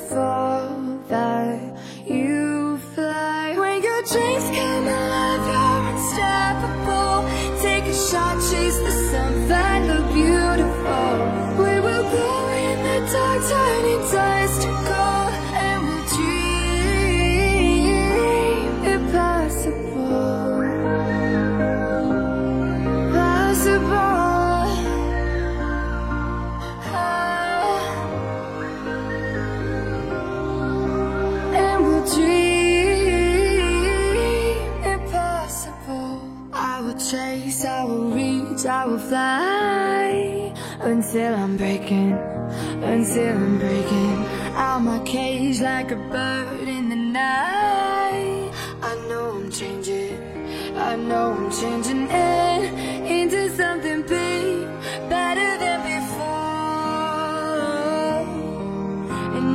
Until chase, I will reach, I will fly until I'm breaking, until I'm breaking out my cage like a bird in the night. I know I'm changing, I know I'm changing in, into something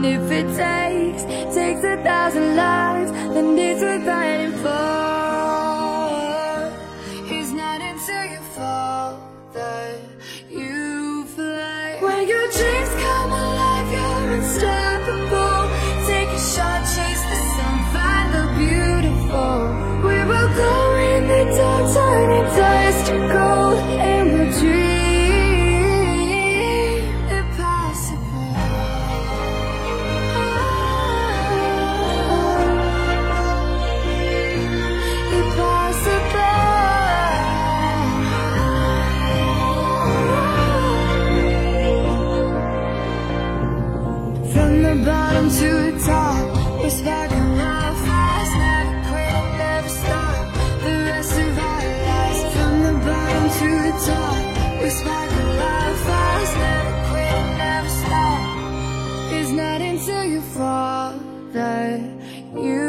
If it takes, takes a thousand lives, then it's worth fighting for. It's not until you fall that you fly. When your dreams come alive, you're unstoppable. Take a shot, chase the sun, find the beautiful. We will go in the dark, turning dust father, you